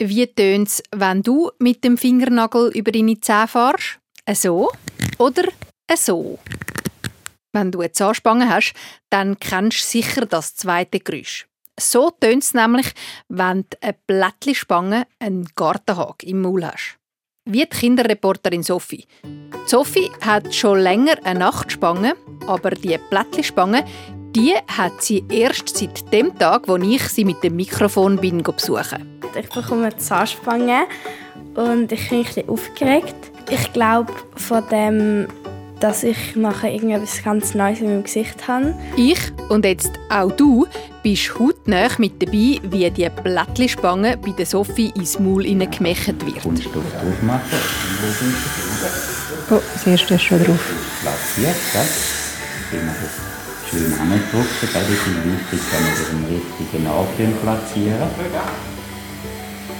Wie tönt es, wenn du mit dem Fingernagel über deine Zähne fährst? So oder so? Wenn du eine Zahnspange hast, dann kennst du sicher das zweite Geräusch. So tönt es nämlich, wenn du eine Blättlispange einen Gartenhag im Maul hast. Wie die Kinderreporterin Sophie. Sophie hat schon länger eine Nachtspange, aber die Blättlispange, die hat sie erst seit dem Tag, wo ich sie mit dem Mikrofon bin besuchen. Ich bekomme eine Zahnspange und ich bin ein bisschen aufgeregt. Ich glaube, von dem dass ich nachher irgendetwas ganz Neues in meinem Gesicht habe. Ich und jetzt auch du bist hautnah mit dabei, wie die Blättlispange bei der Sophie ins Maul gemächt wird. Kunststoff drauf machen. Oh, das erste ist schon drauf. Platziert, das. Schön andrücken. Das ist wichtig, dass wir das im richtigen Ort platzieren.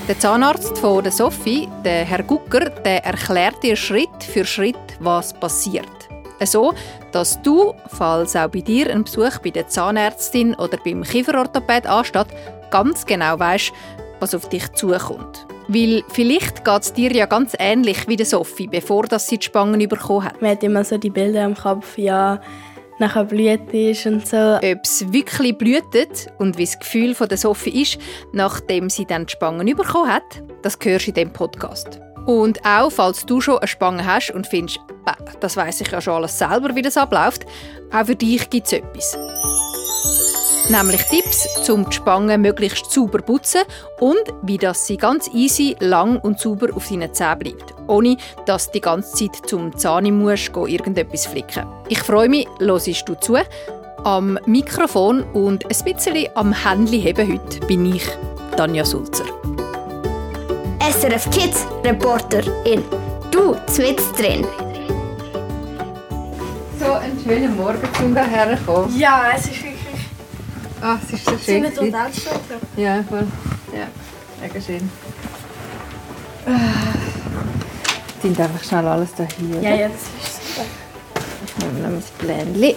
Der Zahnarzt von der Sophie, der Herr Gucker, der erklärt dir Schritt für Schritt, was passiert. So, dass du, falls auch bei dir ein Besuch bei der Zahnärztin oder beim Kieferorthopäd ansteht, ganz genau weißt, was auf dich zukommt. Weil vielleicht geht es dir ja ganz ähnlich wie der Sophie, bevor sie die Spangen bekommen hat. Man hat immer so die Bilder im Kopf, ja, nachher blüht ist und so. Ob es wirklich blühtet und wie das Gefühl von der Sophie ist, nachdem sie dann die Spangen bekommen hat, das hörst du in diesem Podcast. Und auch, falls du schon eine Spange hast und findest, das weiß ich ja schon alles selber, wie das abläuft, auch für dich gibt es etwas. Nämlich Tipps, um die Spange möglichst sauber zu putzen und wie das sie ganz easy, lang und sauber auf deinen Zähnen bleibt. Ohne, dass du die ganze Zeit zum Zahn musst, irgendetwas flicken. Ich freue mich, hörst du zu. Am Mikrofon und ein bisschen am Handy heben heute bin ich, Tanja Sulzer. SRF Kids Reporterin. Du, zwitz drin. So, einen schönen Morgen, um hierher kommen. Ja, es ist Ah, ist so schön. Sind wir total stolz Ja, voll. Ja, mega schön. Ah. sind einfach schnell alles da hier. Ja, ja, das ist super. Ich nehme noch mein Blänchen.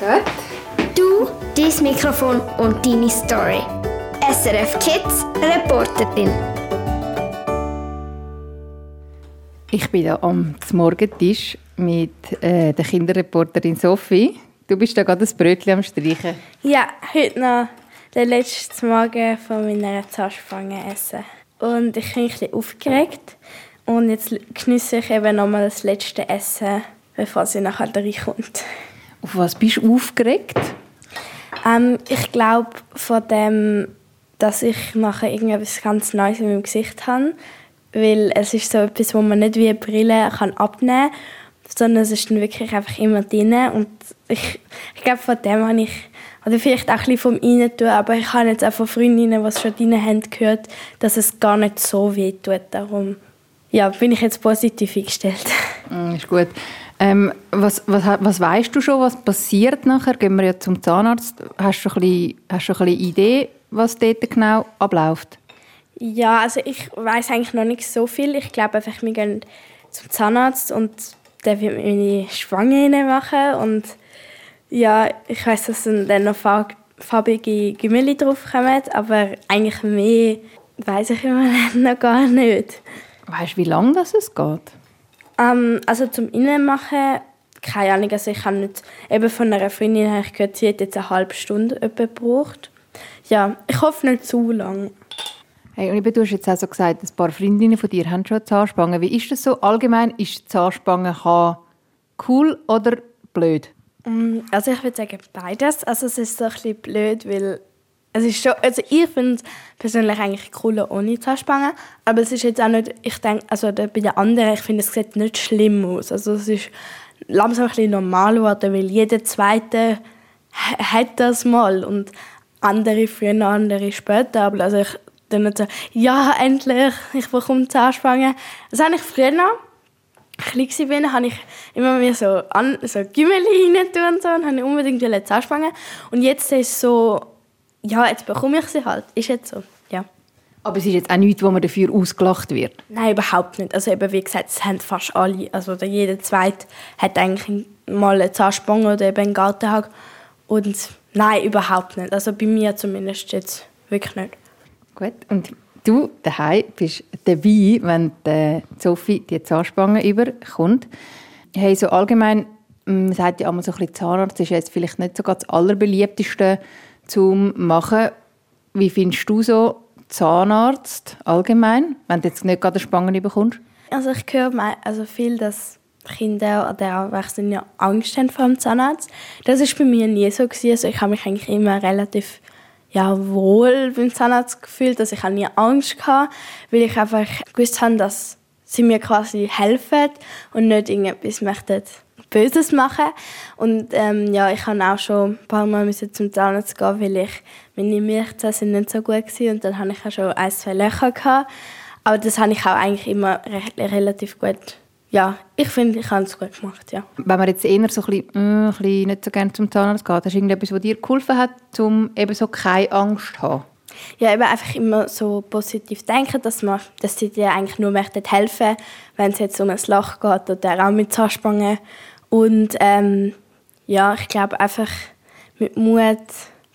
Gut. Du, dein Mikrofon und deine Story. SRF Kids Reporterin. Ich bin hier am Morgentisch mit äh, der Kinderreporterin Sophie. Du bist da gerade ein Brötchen am Streichen. Ja, heute noch den letzten Morgen von meiner Zahnspange essen. Und ich bin ein bisschen aufgeregt. Und jetzt genieße ich eben nochmal das letzte Essen, bevor sie nachher reinkommt. Auf was bist du aufgeregt? Ähm, ich glaube, von dem, dass ich nachher irgendetwas ganz Neues in meinem Gesicht habe. Weil es ist so etwas, wo man nicht wie eine Brille kann abnehmen kann sondern es ist dann wirklich einfach immer drin. Und ich, ich glaube, von dem habe ich, oder vielleicht auch ein bisschen vom Reintun, aber ich habe jetzt auch von Freundinnen, die schon drin haben, gehört, dass es gar nicht so weh tut. Darum ja, bin ich jetzt positiv eingestellt. Mm, ist gut. Ähm, was, was, was weißt du schon, was passiert nachher? Gehen wir jetzt zum Zahnarzt. Hast du ein bisschen, hast du ein bisschen Idee, was dort genau abläuft? Ja, also ich weiß eigentlich noch nicht so viel. Ich glaube einfach, wir gehen zum Zahnarzt und der wird meine Schwange machen und ja, ich weiß, dass dann noch farbige Gemüse draufkommen, aber eigentlich mehr weiß ich immer noch gar nicht. Weißt du, wie lange das es geht? Ähm, also zum Innenmachen, keine Ahnung, also ich habe nicht, eben von einer Freundin habe ich gehört, sie hat jetzt eine halbe Stunde gebraucht. Ja, ich hoffe nicht zu lang. Hey, und du hast jetzt auch so gesagt, ein paar Freundinnen von dir haben schon Zahnspangen. Wie ist das so allgemein? Ist Zahnspange cool oder blöd? Mm, also ich würde sagen beides. Also es ist so ein bisschen blöd, weil es ist schon, also ich finde es persönlich eigentlich cooler ohne Zahnspange, aber es ist jetzt auch nicht, ich denke, also bei den anderen, ich finde es sieht nicht schlimm aus. Also es ist langsam ein bisschen normal geworden, weil jeder Zweite hat das mal und andere früher, andere später, aber also ich dann nicht so, ja, endlich, ich bekomme Zahnspange. Das habe ich früher noch. Klein war, habe ich immer mir so, an, so Gümmeli rein und so und habe unbedingt eine Zahnspange. Und jetzt ist es so, ja, jetzt bekomme ich sie halt. Ist jetzt so, ja. Aber es ist jetzt auch nichts, wo man dafür ausgelacht wird? Nein, überhaupt nicht. Also eben, wie gesagt, es haben fast alle, also jeder Zweite hat eigentlich mal eine Zahnspange oder eben einen Gartenhag. Und Nein, überhaupt nicht. Also bei mir zumindest jetzt wirklich nicht. Gut. Und du daheim bist dabei, wenn die Sophie die Zahnspange überkommt. Hey, so allgemein, man sagt ja immer so ein bisschen, Zahnarzt ist jetzt vielleicht nicht so das allerbeliebteste zum machen. Wie findest du so Zahnarzt allgemein, wenn du jetzt nicht gerade Spangen bekommst? Also ich höre also viel, dass Kinder oder Erwachsene Angst haben vor dem Zahnarzt. Das ist bei mir nie so gewesen. Also ich habe mich eigentlich immer relativ ja, wohl beim Zahnarzt gefühlt, dass ich auch nie Angst hatte, weil ich einfach gewusst habe, dass sie mir quasi helfen und nicht irgendetwas möchten Böses machen. Und ähm, ja, ich habe auch schon ein paar Mal zum Zahnarzt gehen, weil ich meine Milchzähne sind nicht so gut waren und dann hatte ich auch schon ein, zwei Löcher. Gehabt. Aber das habe ich auch eigentlich immer re relativ gut ja, ich finde, ich habe es gut gemacht, ja. Wenn man jetzt eher so ein bisschen, äh, ein bisschen nicht so gerne zum Zahnarzt geht, hast du irgendetwas, was dir geholfen hat, um eben so keine Angst zu haben? Ja, eben einfach immer so positiv denken, dass, man, dass sie dir eigentlich nur möchten helfen wenn es jetzt um ein Loch geht oder auch mit Zahnspangen. Und ähm, ja, ich glaube einfach mit Mut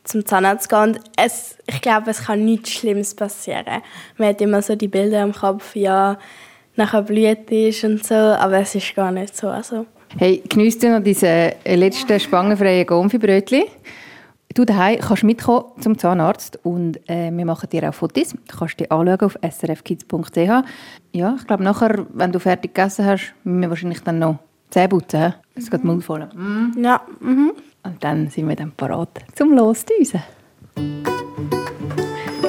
zum Zahnarzt gehen. Und es, ich glaube, es kann nichts Schlimmes passieren. Man hat immer so die Bilder im Kopf, ja, nachher blüht ist und so, aber es ist gar nicht so. Also. Hey, geniesst du noch diese letzten spangenfreien Gonfi-Brötchen? Du daheim kannst mitkommen zum Zahnarzt und äh, wir machen dir auch Fotos. Du kannst die anschauen auf srfkids.ch. Ja, ich glaube nachher, wenn du fertig gegessen hast, müssen wir wahrscheinlich dann noch Zähne putzen. Es geht Mund voll. Mm. Ja. Mhm. Und dann sind wir dann parat zum Losdüsen.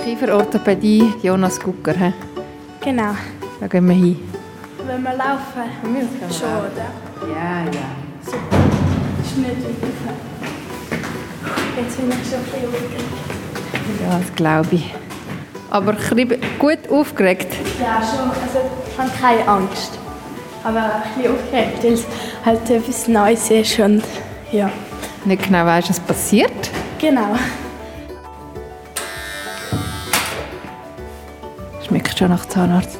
Kieferorthopädie Jonas Gucker. He? Genau. Da gehen wir hin. Wenn wir laufen, wir schon, oder? Ja, ja. Super. Ist nicht wirklich. Jetzt bin ich schon ein bisschen aufgeregt. Ja, das glaube ich. Aber gut aufgeregt? Ja, schon. Also, ich habe keine Angst. Aber ein bisschen aufgeregt, weil es halt etwas Neues ist und ja. Nicht genau weißt, was passiert? Genau. Schmeckt schon nach Zahnarzt.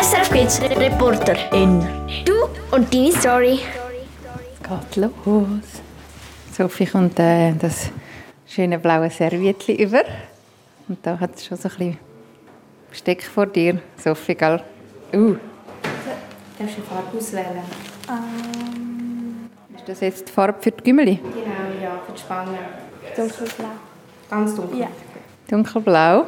SRF Kids Reporterin. Du und deine Story. Es geht los. Sophie kommt äh, das schöne blaue Serviettchen über. Und da hat es schon so ein bisschen Besteck vor dir, Sophie, gell? Uh. Darfst du die Farbe auswählen? Ähm. Ist das jetzt die Farbe für die Gümmeli? Genau, ja, für die Spangen. Dunkelblau. Ganz dunkel? Ja. Dunkelblau.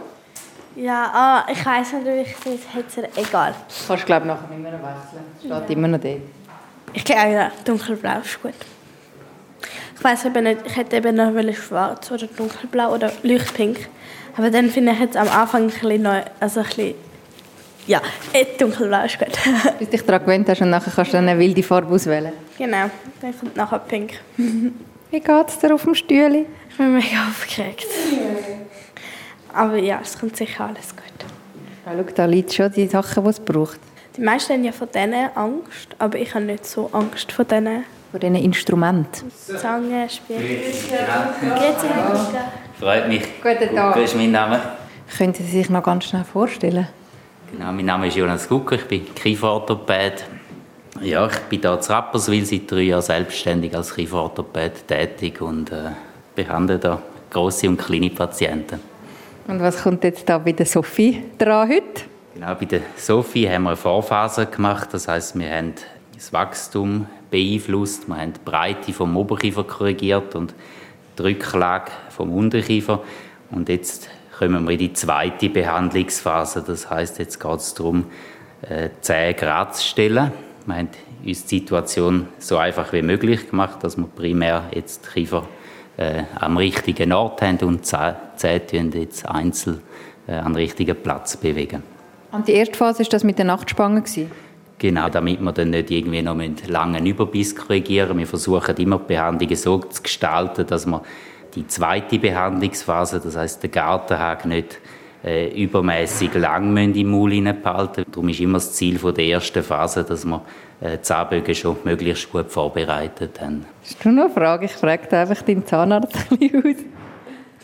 Ja, ah, ich weiß nicht, wie ich das hätte. Egal. Kannst du, glaube nachher nicht mehr wechseln. Steht immer noch dort. Ich glaube, ja, dunkelblau ist gut. Ich weiß eben nicht, ich hätte eben noch schwarz oder dunkelblau oder leuchtpink. Aber dann finde ich jetzt am Anfang ein bisschen neu, also ein bisschen, ja, eh, dunkelblau ist gut. Bis du dich daran gewöhnt hast und nachher kannst du dann eine wilde Farbe auswählen. Genau, dann kommt nachher pink. Wie geht es dir auf dem Stühle? Ich bin mega aufgeregt. Aber ja, es kommt sicher alles gut. Ja, schau, da liegt schon die Sachen, die es braucht. Die meisten haben ja von denen Angst, aber ich habe nicht so Angst vor denen. Von diesen Instrumenten? Zange, Spiel. Geht's Freut mich. Guten Tag. Das ist mein Name. Können Sie sich noch ganz schnell vorstellen? Genau, mein Name ist Jonas Gucker, ich bin Kieferorthopäd. Ja, ich bin hier in Rapperswil seit drei Jahren selbstständig als Kieferorthopäd tätig und äh, behandle da grosse und kleine Patienten. Und was kommt jetzt da bei der Sophie dran heute? Genau, bei der Sophie haben wir eine Vorphase gemacht. Das heißt, wir haben das Wachstum beeinflusst, wir haben die Breite vom Oberkiefer korrigiert und die Rücklage vom Unterkiefer. Und jetzt kommen wir in die zweite Behandlungsphase. Das heißt, jetzt geht es darum, äh, Zähne gerade zu stellen. Wir haben uns die Situation so einfach wie möglich gemacht, dass wir primär jetzt die Kiefer äh, am richtigen Ort haben und Zähne jetzt einzeln äh, an den richtigen Platz bewegen. Und die erste Phase war das mit der Nachtspange? Genau, damit wir dann nicht irgendwie noch einen langen Überbiss korrigieren Wir versuchen immer die Behandlungen so zu gestalten, dass wir die zweite Behandlungsphase, das heißt der Gartenhag, nicht äh, übermäßig lang im Maul behalten. Darum ist immer das Ziel der ersten Phase, dass wir äh, die Zahnbögen schon möglichst gut vorbereitet haben. Hast du noch eine Frage? Ich frage einfach deinen Zahnarzt aus.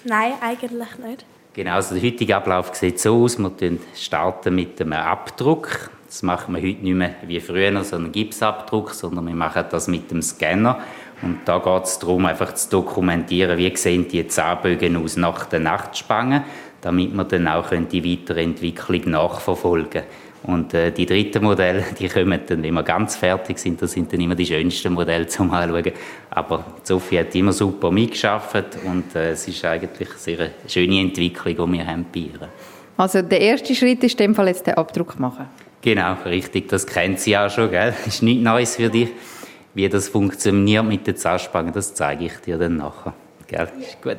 Nein, eigentlich nicht. Genau, also der heutige Ablauf sieht so aus. Wir starten mit einem Abdruck. Das machen wir heute nicht mehr wie früher, so einen Gipsabdruck, sondern wir machen das mit dem Scanner. Und da geht es darum, einfach zu dokumentieren, wie sehen die Zahnbögen aus nach der Nachtspange, damit man dann auch die Weiterentwicklung nachverfolgen können. Und äh, die dritten Modelle, die kommen dann, wenn wir ganz fertig sind, das sind dann immer die schönsten Modelle zum Anschauen. Aber Sophie hat immer super mitgeschafft und äh, es ist eigentlich eine sehr schöne Entwicklung, die wir haben bei ihr. Also der erste Schritt ist in dem Fall jetzt den Abdruck machen. Genau, richtig. Das kennt sie auch schon, gell? Das ist nichts Neues für dich. Wie das funktioniert mit den Zahnspangen, das zeige ich dir dann nachher. Gell? Ist gut.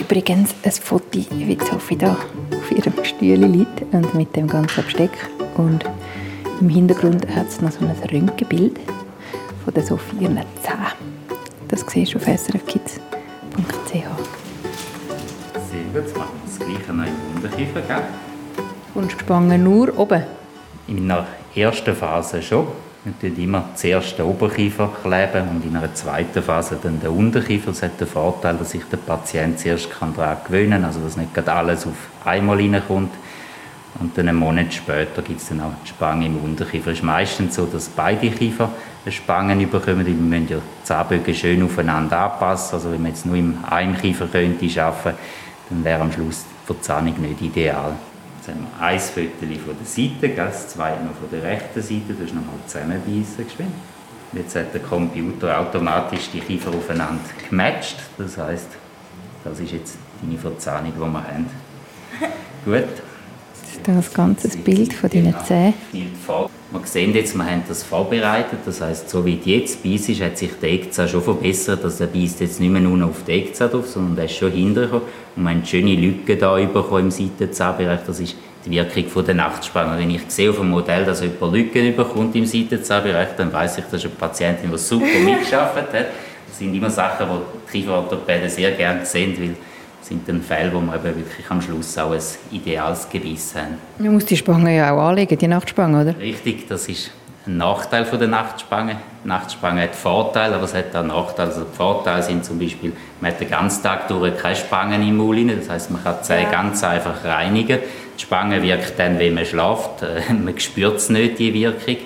Übrigens ein Foto, wie Sophie da auf ihrem Stuhl liegt und mit dem ganzen Besteck. Und im Hintergrund hat es noch so ein Röntgenbild von der Sophie ihren Zähnen. Das siehst du auf srfkids.ch. Sehr gut, jetzt machen wir das Gleiche noch im Unterkiefer, gell? Und Spangen nur oben? In meiner ersten Phase schon. Tun immer zuerst den Oberkiefer kleben und in einer zweiten Phase dann den Unterkiefer. Das hat den Vorteil, dass sich der Patient zuerst daran gewöhnen kann, also dass nicht alles auf einmal reinkommt. Und dann einen Monat später gibt es dann auch die Spange im Unterkiefer. Es ist meistens so, dass beide Kiefer Spangen bekommen. Wir müssen ja die Zahnbögen schön aufeinander anpassen. Also wenn man jetzt nur im einen Kiefer könnte arbeiten, dann wäre am Schluss die Verzahnung nicht ideal. Wir ein Foto von der Seite, das zweite noch von der rechten Seite, das ist nochmal zusammenbeissen geschwind. Jetzt hat der Computer automatisch die Kiefer aufeinander gematcht. Das heißt, das ist jetzt deine Verzahnung, die wir haben. Gut. Das ist das ganze Bild von deinen Zähnen. Wir sehen jetzt, wir haben das vorbereitet. Das heißt, so wie die jetzt beißt, hat sich der Eckzahn schon verbessert. Also der beißt jetzt nicht mehr nur auf den Eckzahn drauf, sondern der ist schon hintergekommen. Und wir haben schöne Lücken da bekommen im Seitenzahnbereich. Das ist die Wirkung von der Nachtspange. Wenn ich sehe auf dem Modell, dass jemand Lücken bekommt im Seitenzahnbereich, dann weiß ich, das ist eine Patientin, die super mitgearbeitet hat. Das sind immer Sachen, die die Kieferorthopäden sehr gerne sehen, weil sind dann Fälle, wo wir eben wirklich am Schluss auch ein ideales Gebiss haben. Man muss die Spange ja auch anlegen, die Nachtspange, oder? Richtig, das ist ein Nachteil von der Nachtspange. Die Nachtspange hat Vorteile, aber es hat auch Nachteile. Also die Vorteile sind zum Beispiel, man hat den ganzen Tag durch keine Spangen im Mund rein. Das heißt, man kann die Zähne ja. ganz einfach reinigen. Die Spange wirkt dann, wenn man schläft. Man spürt es nicht, die Wirkung.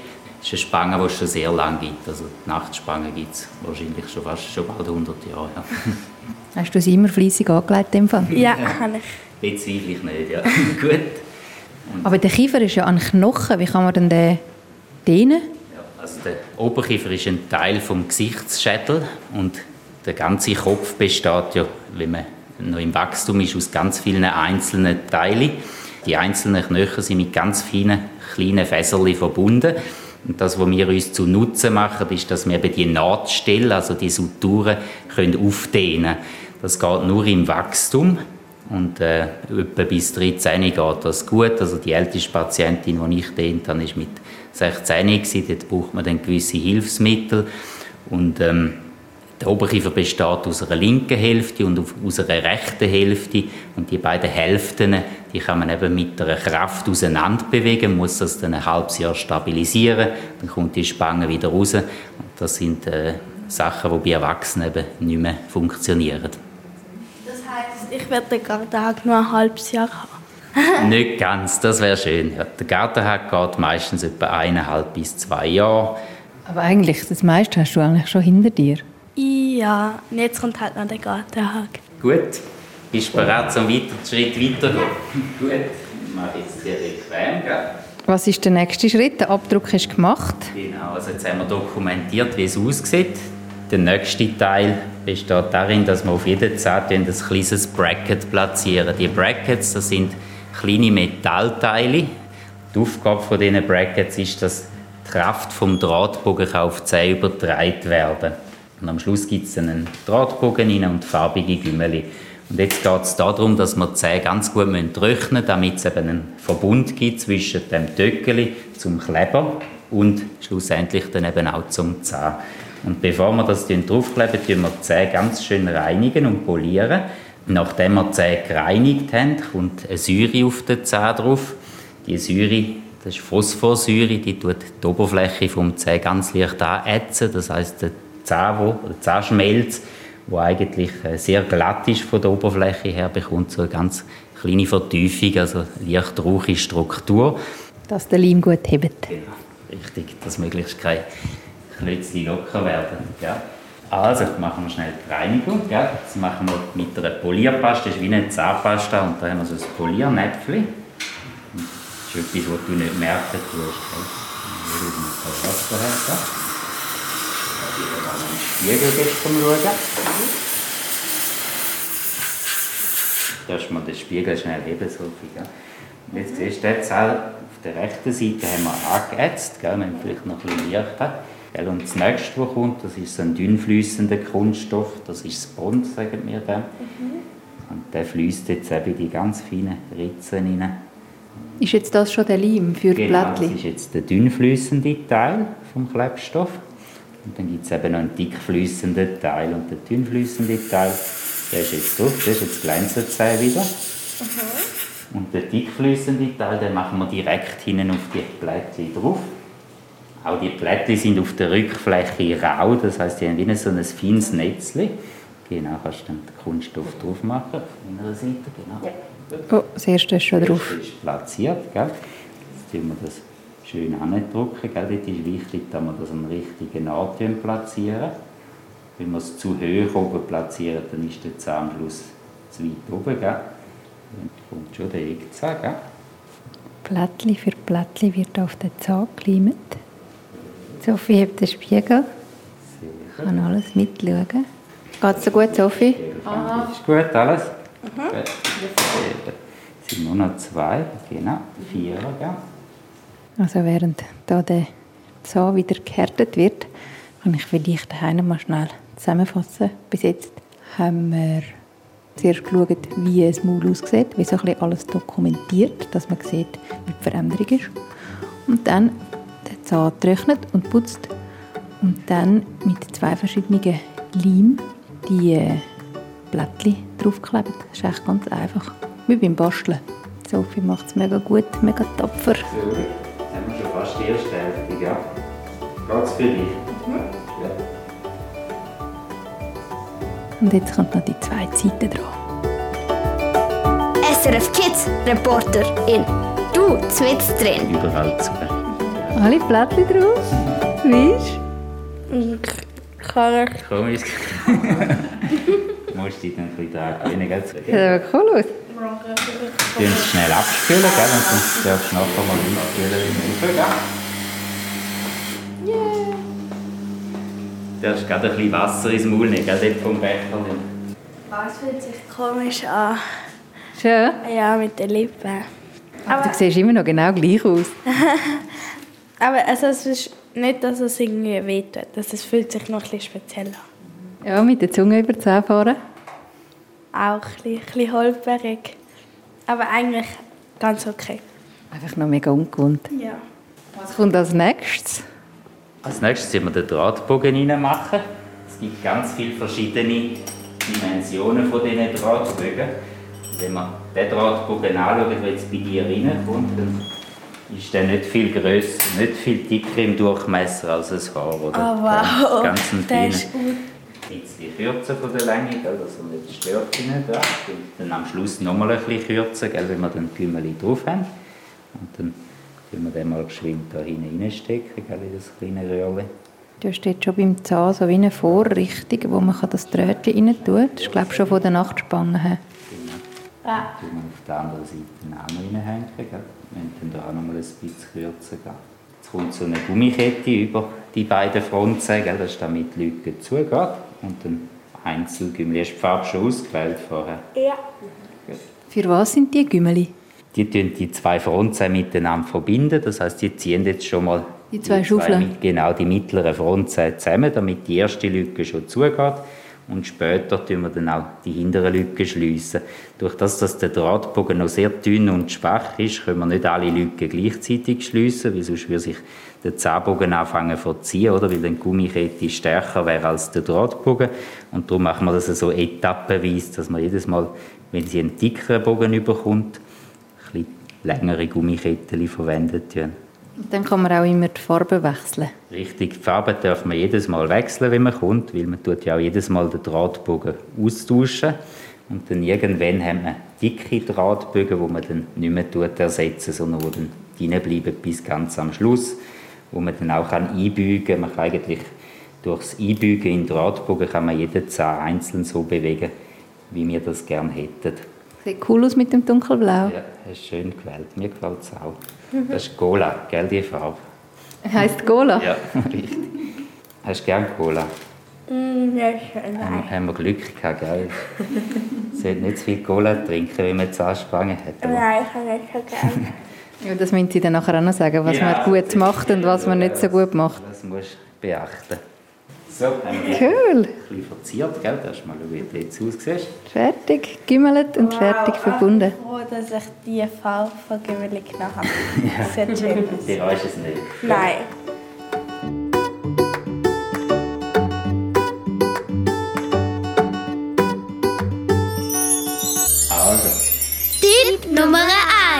Das ist eine Spange, die es schon sehr lange gibt. Also die Nachtspange gibt es wahrscheinlich schon fast schon bald 100 Jahre. Ja. Hast du sie immer fleissig angelegt in Fall? Ja, kann ich. Bezweifle ich nicht, ja. Gut. Und Aber der Kiefer ist ja ein Knochen. Wie kann man denn den dehnen? Ja, also der Oberkiefer ist ein Teil vom Gesichtsschädel und der ganze Kopf besteht ja, wenn man noch im Wachstum ist, aus ganz vielen einzelnen Teilen. Die einzelnen Knochen sind mit ganz feinen kleinen Fässerchen verbunden. Und das, was wir uns zu Nutzen machen, ist, dass wir eben die Nahtstellen, also die Suturen, können aufdehnen. Das geht nur im Wachstum. Und äh, etwa bis 13 geht das gut. Also die älteste Patientin, die ich dehnt habe, ist mit 16 gewesen. Dort braucht man dann gewisse Hilfsmittel. Und ähm, der Oberkiefer besteht aus einer linken Hälfte und aus einer rechten Hälfte. Und die beiden Hälften, die kann man eben mit einer Kraft auseinander bewegen, muss das dann ein halbes Jahr stabilisieren. Dann kommt die Spange wieder raus. Und das sind äh, Sachen, die bei Erwachsenen eben nicht mehr funktionieren. Das heißt, ich werde den Gartenhag nur ein halbes Jahr haben? nicht ganz, das wäre schön. Ja, der Gartenhag geht meistens etwa eineinhalb bis zwei Jahre. Aber eigentlich, das meiste hast du eigentlich schon hinter dir. Ja, und jetzt kommt halt noch der Gartenhag. Gut. Bist du bereit, zum weiter, Schritt weiterzugehen? Gut. Ich mache jetzt hier bequem, gell? Was ist der nächste Schritt? Der Abdruck ist gemacht. Genau, also jetzt haben wir dokumentiert, wie es aussieht. Der nächste Teil besteht darin, dass wir auf jeder Zahn ein kleines Bracket platzieren. Die Brackets, das sind kleine Metallteile. Die Aufgabe von diesen Brackets ist, dass die Kraft vom Drahtbogen auf die Zähne übertragen werden und am Schluss gibt es einen Drahtbogen rein und farbige Gümmeli. Und jetzt geht es darum, dass wir die Zähne ganz gut trocknen damit es eben einen Verbund gibt zwischen dem Töckeli zum Kleber und schlussendlich dann eben auch zum Zahn. Und bevor wir das draufkleben, tun wir die Zähne ganz schön reinigen und polieren. Nachdem wir die Zähne gereinigt haben, kommt eine Säure auf den Zahn drauf. Die Säure, das ist Phosphorsäure, die tut die Oberfläche vom Zahn ganz leicht anätzen. Das heißt, Zahn, wo, oder Zahnschmelz, wo eigentlich äh, sehr glatt ist von der Oberfläche her, bekommt so eine ganz kleine Vertiefung, also leicht rauchige Struktur. Dass der Leim gut hebt. Genau, richtig, dass möglichst keine Klötzchen locker werden. Ja. Also, machen wir schnell die Reinigung. Gell? Das machen wir mit einer Polierpaste. Das ist wie eine Zahnpasta. Und da haben wir so ein Poliernäpfchen. Das ist etwas, was du nicht merken tust. Gell? Dann würde ich mal ein Wasser haben. Ich habe mal einen Spiegel gestern schauen. Darfst du mal den Spiegel schnell heben, Sophie? Gell? Und jetzt siehst du, die Zelle auf der rechten Seite haben wir angeätzt, gell, wenn du vielleicht noch ein bisschen Licht. Gell? Und das nächste, was kommt, das ist so ein dünnfließender Kunststoff, das ist das Bond, sagen wir dann. Und der fließt jetzt eben in die ganz feinen Ritzen rein. Ist jetzt das schon der Leim für die Genau, das Blättchen? ist jetzt der dünnfließende Teil vom Klebstoff. Und dann gibt es eben noch einen dickfließenden Teil. Und der dünnfließende Teil, der ist jetzt drauf, das ist jetzt es auch wieder. Und der dickfließende Teil, den machen wir direkt hinten auf die Blättchen drauf. Auch die Blättchen sind auf der Rückfläche rau, das heißt, die haben wie so ein feines Netzchen. Genau, kannst du dann den Kunststoff drauf machen, auf deiner Seite, genau. Oh, das erste ist schon drauf. Das ist platziert. Gell? Jetzt tun wir das schön andrücken. Gell? Dort ist wichtig, dass wir das am richtigen Ort platzieren. Wenn wir es zu hoch oben platzieren, dann ist der Zahnfluss zu weit oben. Gell? Dann kommt schon der Eckzahn. Gell? Blättchen für Blättchen wird auf den Zahn geleimt. Sophie hebt den Spiegel, Sehr kann alles mitschauen. Geht es dir gut, Sophie? Ist gut alles? Gut. Eben. Es sind nur noch zwei, genau, vier. Gell? Also während da der Zahn wieder gehärtet wird, kann ich vielleicht daheim mal schnell zusammenfassen. Bis jetzt haben wir zuerst geschaut, wie ein Maul aussieht, wie so ein alles dokumentiert, dass man sieht, wie die Veränderung ist. Und dann den Zahn trocknet und putzt und dann mit zwei verschiedenen Leim die äh, Blättchen draufklebt. Das ist echt ganz einfach, wie beim Basteln. Sophie macht es mega gut, mega tapfer. So, die erste Hälfte. Gell? Geht's für dich? Ja. Und jetzt kommt noch die zweite Seite dran. SRF Kids Reporter in Du mit drin. Überall zu. Alle Blättchen drauf. Kann ich Komisch. musst dich dann ein bisschen dran gewöhnen, gell? du? Aber cool aus. Du musst schnell abspülen, gell? Und dann darfst du nachher mal einspülen, du gell? Du darfst gerade ein bisschen Wasser ins Maul nehmen, gell? Dort vom Becher. Es fühlt sich komisch an. Schön. Ja, mit den Lippen. Aber du siehst immer noch genau gleich aus. Aber also, es ist nicht, dass es irgendwie wehtut. Also, es fühlt sich noch ein bisschen speziell an. Ja, mit der Zunge über die Zähne fahren. Auch ein bisschen, ein bisschen holperig. Aber eigentlich ganz okay. Einfach noch mega ungewohnt. Ja. Was kommt als nächstes? Als nächstes werden wir den Drahtbogen reinmachen. Es gibt ganz viele verschiedene Dimensionen von diesen Drahtbögen. Wenn man den Drahtbogen anschaut, der jetzt bei dir reinkommt, dann ist der nicht viel grösser, nicht viel dicker im Durchmesser als ein Haar. Oder? Oh, wow. Ganz ein Der ist bisschen kürzer von der Länge, gell, dass er nicht stört da. Und dann am Schluss nochmal ein bisschen kürzer, gell, wenn wir dann die Gümmeli drauf haben. Und dann können wir den mal geschwind da hinten reinstecken, gell, in das kleine Röhrchen. Du steht schon beim Zahn so wie eine Vorrichtung, wo man das Drötchen rein tut. Das ist, glaube ich, schon von der Nachtspange her. Ja. tun wir auf der anderen Seite auch noch reinhängen. Gell? Wir dann da auch noch mal ein bisschen kürzer. Gell? Jetzt kommt so eine Gummikette über die beiden Fronten, gell? das ist damit die Lücke zugeht. Und dann Einzelgümmel. Hast du die Farbe schon ausgewählt vorher? Ja. Für was sind die Gümmeli? Die tun die zwei Fronten miteinander verbinden. Das heißt, die ziehen jetzt schon mal Die zwei Schaufeln? mit- genau die mittleren Fronten zusammen, damit die erste Lücke schon zugeht. Und später tun wir dann auch die hinteren Lücken schliessen. Durch das, dass der Drahtbogen noch sehr dünn und schwach ist, können wir nicht alle Lücken gleichzeitig schliessen, weil sonst würde sich der Zahnbogen anfangen zu verziehen, oder? Weil dann die Gummikette stärker wäre als der Drahtbogen. Und darum machen wir das so etappenweise, dass man jedes Mal, wenn sie einen dickeren Bogen überkommt, ein bisschen längere Gummiketten verwenden tun. Und dann kann man auch immer die Farbe wechseln. Richtig, die Farbe darf man jedes Mal wechseln, wenn man kommt, weil man tut ja auch jedes Mal den Drahtbogen austauschen und dann irgendwann haben wir dicke Drahtbögen, wo man dann nicht mehr ersetzen, sondern wo dann drin bleiben bis ganz am Schluss, wo man dann auch kann einbügen kann. Man kann eigentlich durchs Einbügen in den Drahtbogen kann man jeden Zahn einzeln so bewegen, wie wir das gerne hätten. Sieht cool aus mit dem dunkelblau. Ja, hast du schön gewählt. Mir gefällt es auch. Das ist Cola, gell, die Farbe? Heißt Cola? Ja, richtig. Hast du gern Cola? Mm, ja, schön. Haben, haben wir Glück gehabt, gell? sollte nicht zu viel Cola trinken, wenn man Zahnspange hat. aber- Nein, ich habe nicht so gerne. Ja, das müssen Sie dann nachher auch noch sagen, was Ja, man gut das macht und was man nicht so gut macht. Das musst du beachten. So, haben wir Cool. ein bisschen verziert, gell? Darfst du mal schauen, wie du jetzt aussiehst. Fertig gümmelt und fertig verbunden. Ich bin froh, dass ich diese Farbe von Gümmeli genommen habe. Sehr schön. Die weisst es nicht. Nein. Also, Tipp Nummer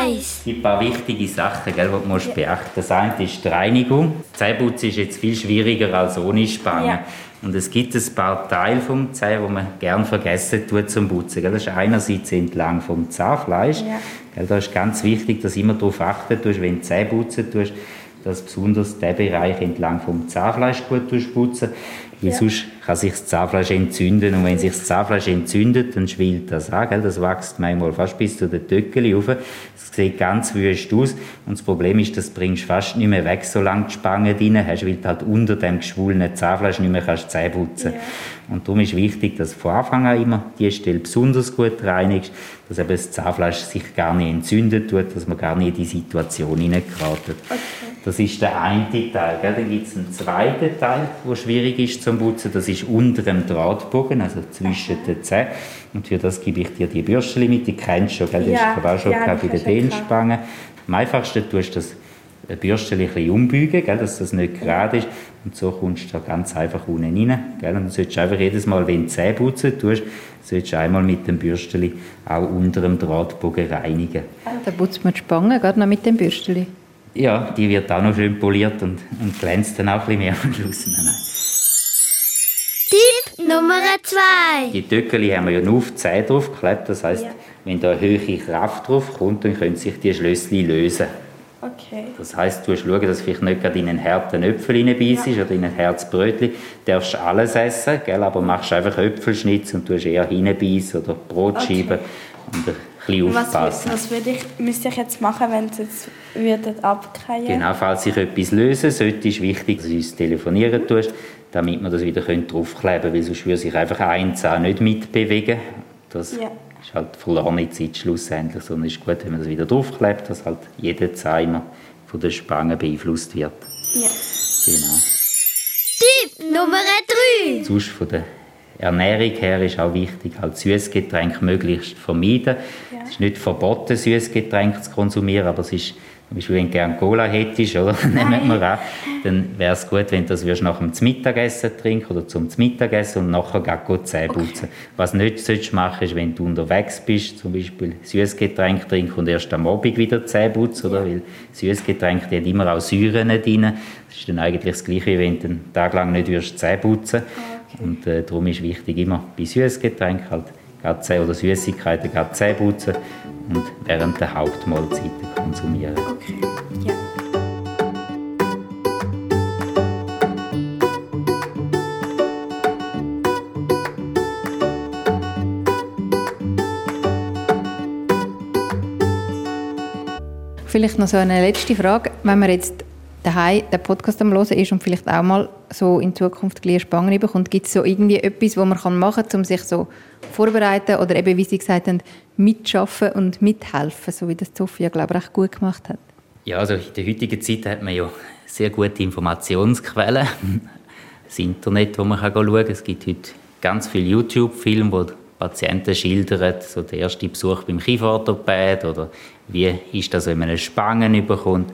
1. es gibt ein paar wichtige Sachen, gell, die du musst beachten. Das eine ist die Reinigung. Zähneputzen ist jetzt viel schwieriger als ohne Spange. Ja. Und es gibt ein paar Teile vom Zahn, die man gerne vergessen tut zum Putzen. Das ist einerseits entlang vom Zahnfleisch. Ja. Da ist ganz wichtig, dass du immer darauf achten tust, wenn du Zähne putzen tust, dass besonders der Bereich entlang vom Zahnfleisch gut putzen weil Ja. sonst kann sich das Zahnfleisch entzünden und wenn sich das Zahnfleisch entzündet, dann schwillt das an, gell? das wächst manchmal fast bis zu den Töckeli rauf. Das sieht ganz wüst aus und das Problem ist, das bringst du fast nicht mehr weg, solange die Spange drin hast, weil du halt unter dem geschwollenen Zahnfleisch nicht mehr kannst Zähne putzen Und darum ist wichtig, dass du von Anfang an immer die Stelle besonders gut reinigst, dass eben das Zahnfleisch sich gar nicht entzündet tut, dass man gar nicht in die Situation hineingeraten. Das ist der eine Teil. Gell? Dann gibt es einen zweiten Teil, der schwierig ist zum Putzen. Das ist unter dem Drahtbogen, also zwischen den Zähnen. Und für das gebe ich dir die Bürstchen mit, die kennst du schon, gell? Die Ja, hast du auch schon ja, bei den du Dehnspangen. Am einfachsten tust du das Bürstchen ein bisschen umbeugen, gell? dass das nicht gerade ist. Und so kommst du da ganz einfach unten rein. Gell? Und du solltest einfach jedes Mal, wenn du die Zähne putzen tust, solltest du einmal mit dem Bürstchen auch unter dem Drahtbogen reinigen. Da putzt man die Spange, gerade noch mit dem Bürstchen. Ja, die wird auch noch schön poliert und, und glänzt dann auch ein bisschen mehr am Schluss. Tipp Nummer 2. Die Töckeli haben wir ja nur auf die Zähne draufgeklebt. Das heisst, wenn da eine höhere Kraft drauf kommt, dann können sich die Schlössli lösen. Okay. Das heisst, du schauen, dass du vielleicht nicht gerade in einen harten Äpfel reinbeißt oder in ein Herzbrötchen. Du darfst alles essen, gell? aber machst einfach Äpfelschnitz und tust eher hineinbeißen oder Brotscheiben ein bisschen Was, aufpassen. was würde ich, müsste ich jetzt machen, wenn es jetzt würde abkriegen? Genau, falls sich etwas lösen sollte, ist wichtig, dass du uns telefonieren tust, damit wir das wieder draufkleben können, weil sonst würde sich einfach ein Zahn nicht mitbewegen. Das Ja. ist halt verlorene Zeit schlussendlich, sondern es ist gut, wenn man das wieder draufklebt, dass halt jeder Zahn immer von der Spange beeinflusst wird. Ja. Genau. Tipp Nummer 3. Sonst von der Ernährung her ist auch wichtig, halt Süßgetränke möglichst vermeiden. Es ist nicht verboten, Süßgetränke zu konsumieren, aber es ist, zum Beispiel, wenn du gerne Cola hättest, oder, nehmen wir an, dann wäre es gut, wenn du das würdest nach dem Mittagessen trinken oder zum Mittagessen und nachher gleich die Zähne putzen. Was nicht solltest machen, ist, wenn du unterwegs bist, zum Beispiel Süßgetränke trinken und erst am Abend wieder Zähne putzen, oder? Weil Süßgetränke, die haben immer auch Säuren drin. Das ist dann eigentlich das Gleiche, wie wenn du einen Tag lang nicht würdest Zähne putzen Und äh, darum ist wichtig, immer bei Süßgetränken halt gerade oder Süßigkeiten gerade Zähne putzen und während der Hauptmahlzeiten konsumieren. Okay. Ja. Vielleicht noch so eine letzte Frage. Wenn man jetzt daheim den Podcast am Hören ist und vielleicht auch mal so in Zukunft gleich Spangen bekommt, gibt es so irgendwie etwas, was man machen kann, um sich so vorbereiten oder eben, wie Sie gesagt haben, mitschaffen und mithelfen, so wie das Sophia, glaube ich, recht gut gemacht hat? Ja, also in der heutigen Zeit hat man ja sehr gute Informationsquellen. Das Internet, wo man schauen kann. Es gibt heute ganz viele YouTube-Filme, wo Patienten schildern, so der erste Besuch beim Kieferorthopäd oder wie ist das, wenn man eine Spangen bekommt.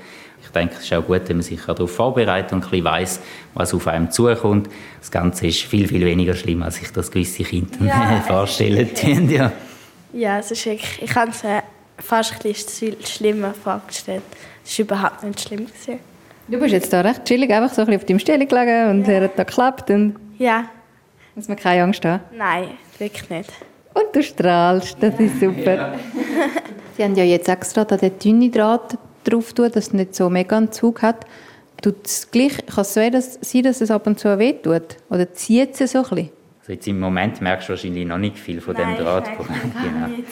Ich denke, es ist auch gut, wenn man sich darauf vorbereitet und ein bisschen weiss, was auf einem zukommt. Das Ganze ist viel, viel weniger schlimm, als sich das gewisse Kinder Ja. vorstellen tun. Ja. ja, es ist wirklich, ich habe es äh, fast ein bisschen viel schlimmer vorgestellt. Es war überhaupt nicht schlimm. Gewesen. Du bist jetzt da recht chillig, einfach so ein bisschen auf deinem Stelle gelegen und er hat da geklappt und Ja, muss man keine Angst haben. nein, wirklich nicht. Und du strahlst, das ist super. Sie haben ja jetzt extra da den dünnen Draht drauf tun, dass es nicht so mega einen Zug hat. tut es gleich, kann es sein, dass, sein, dass es ab und zu weh tut? Oder zieht es so ein bisschen? Also jetzt im Moment merkst du wahrscheinlich noch nicht viel von Nein, dem Draht. Genau. nicht.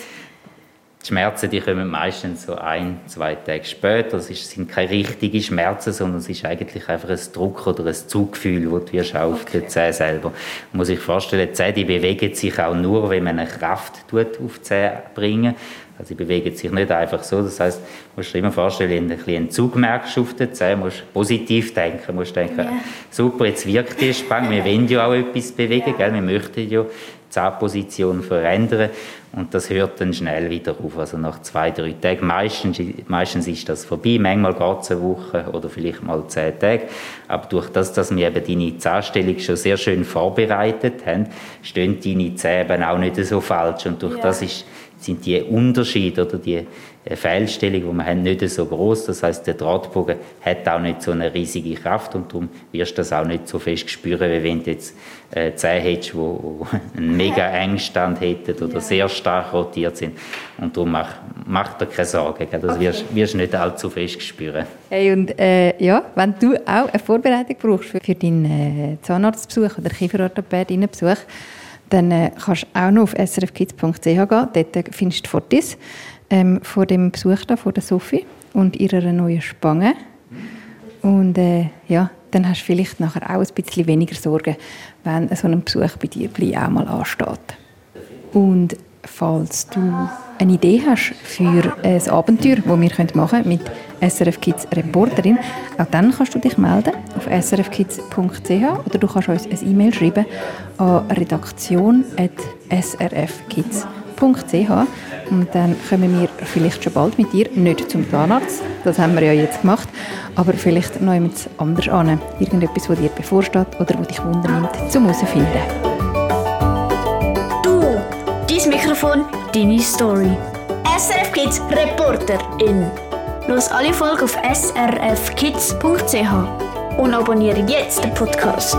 Die Schmerzen die kommen meistens so ein, zwei Tage später. Es sind keine richtigen Schmerzen, sondern es ist eigentlich einfach ein Druck oder ein Zuggefühl, das du wirst auch auf der Zähne selber. Man muss sich vorstellen, die Zähne die bewegen sich auch nur, wenn man eine Kraft tut, auf die Zähne bringen. Also sie bewegen sich nicht einfach so. Das heißt, du musst dir immer vorstellen, wenn du einen Zug merkst auf den Zähnen, musst du positiv denken. Du musst denken, super, jetzt wirkt die Spange. Wir wollen ja auch etwas bewegen, gell? wir möchten ja die Zahnposition verändern und das hört dann schnell wieder auf. Also nach zwei, drei Tagen. Meistens, meistens ist das vorbei. Manchmal geht es eine Woche oder vielleicht mal zehn Tage. Aber durch das, dass wir eben deine Zahnstellung schon sehr schön vorbereitet haben, stehen deine Zähne eben auch nicht so falsch. Und durch Ja. das ist, sind die Unterschiede oder die äh, Fehlstellung, die wir haben, nicht so groß. Das heißt, der Drahtbogen hat auch nicht so eine riesige Kraft und darum wirst du das auch nicht so fest spüren, wie wenn du jetzt äh, Zähne hättest, die einen mega Engstand hätten oder sehr stark rotiert sind. Und darum mach, mach dir keine Sorgen, das wirst wirst du nicht allzu fest spüren. Hey, und äh, ja, wenn du auch eine Vorbereitung brauchst für, für deinen äh, Zahnarztbesuch oder Kieferorthopädinnenbesuch, dann äh, kannst du auch noch auf srfkids.ch gehen. Dort findest du Fotos ähm, von dem Besuch da, von der Sophie und ihrer neuen Spange. Und äh, ja, dann hast du vielleicht nachher auch ein bisschen weniger Sorgen, wenn so ein Besuch bei dir auch mal ansteht. Und falls du eine Idee hast für ein Abenteuer, das wir machen können mit SRF Kids Reporterin, auch dann kannst du dich melden auf srfkids.ch oder du kannst uns ein E-Mail schreiben an redaktion.srfkids.ch und dann kommen wir vielleicht schon bald mit dir, nicht zum Zahnarzt, das haben wir ja jetzt gemacht, aber vielleicht noch jemand anders an, irgendetwas, das dir bevorsteht oder das dich wundernimmt, zum herauszufinden. Mikrofon, deine Story. SRF Kids Reporter in. Los alle Folgen auf srfkids.ch und abonniere jetzt den Podcast.